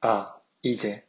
啊一姐